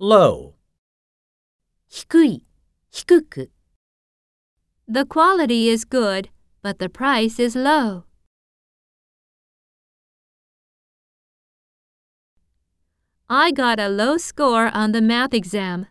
low. 低い、低く。The quality is good, but the price is low. I got a low score on the math exam.